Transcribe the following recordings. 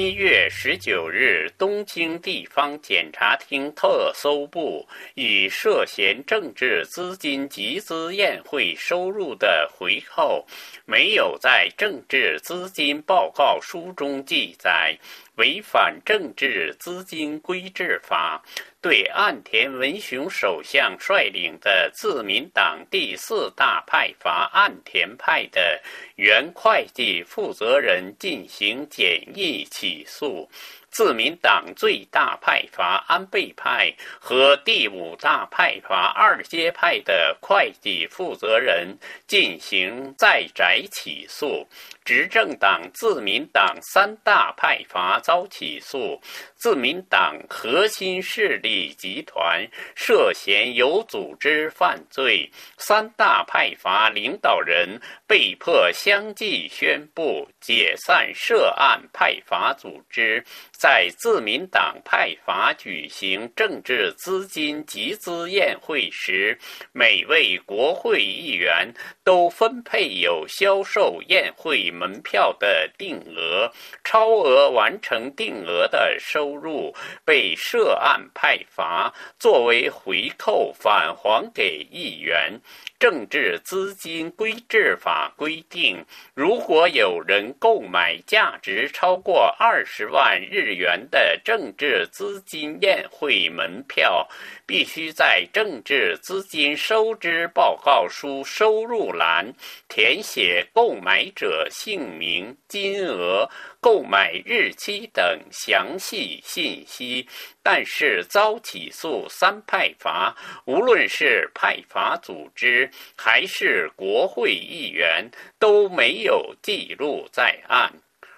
一月十九日，东京地方检察厅特搜部以涉嫌政治资金集资宴会收入的回扣没有在政治资金报告书中记载，违反政治资金规制法，对岸田文雄首相率领的自民党第四大派阀岸田派的原会计负责人进行简易起诉。自民党最大派阀安倍派和第五大派阀二阶派的会计负责人进行在宅起诉，执政党自民党三大派阀遭起诉，自民党核心势力集团涉嫌有组织犯罪，三大派阀领导人被迫相继宣布解散涉案派阀组织。在自民党派阀举行政治资金集资宴会时，每位国会议员都分配有销售宴会门票的定额，超额完成定额的收入被涉案派阀作为回扣返还给议员。政治资金规制法规定，如果有人购买价值超过二十万日元的政治资金宴会门票，必须在政治资金收支报告书收入栏填写购买者姓名、金额。购买日期等详细信息，但是遭起诉三派阀，无论是派阀组织还是国会议员都没有记录在案。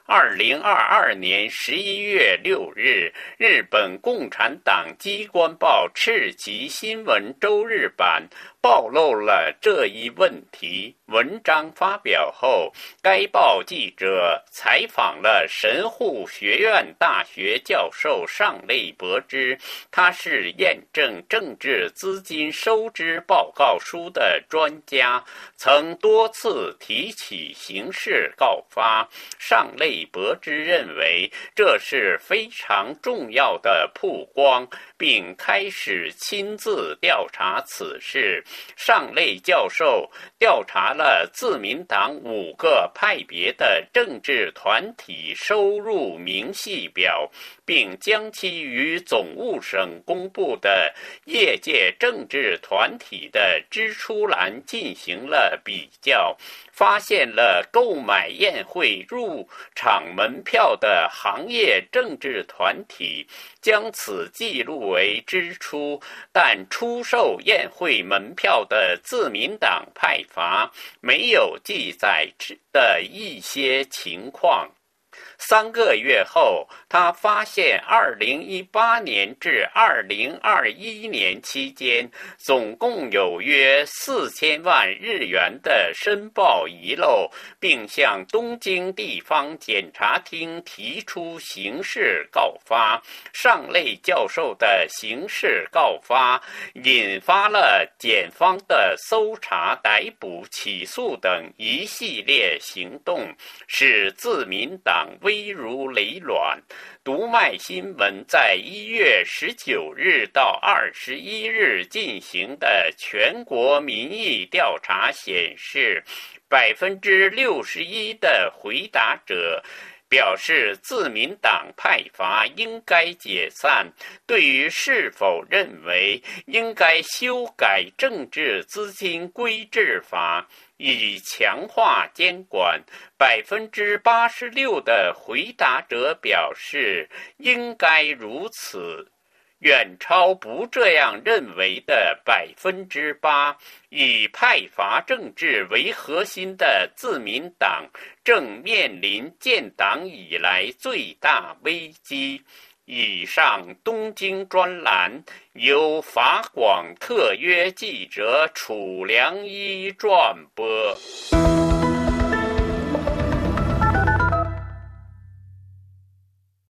二零二二年十一月六日，日本共产党机关报赤旗新闻周日版。暴露了这一问题。文章发表后，该报记者采访了神户学院大学教授上内博之，他是验证政治资金收支报告书的专家，曾多次提起刑事告发。上内博之认为这是非常重要的曝光，并开始亲自调查此事。上类教授调查了自民党五个派别的政治团体收入明细表，并将其与总务省公布的业界政治团体的支出栏进行了比较。发现了购买宴会入场门票的行业政治团体将此记录为支出，但出售宴会门票票的自民党派阀没有记载的一些情况。三个月后，他发现2018年至2021年期间，总共有约4000万日元的申报遗漏，并向东京地方检察厅提出刑事告发。上类教授的刑事告发引发了检方的搜查、逮捕、起诉等一系列行动，使自民党为危如累卵。读卖新闻在一月十九日到二十一日进行的全国民意调查显示，百分之六十一的回答者表示自民党派阀应该解散。对于是否认为应该修改政治资金规制法，以强化监管，百分之八十六的回答者表示应该如此，远超不这样认为的百分之八。以派阀政治为核心的自民党正面临建党以来最大危机。以上东京专栏由法广特约记者楚良一转播。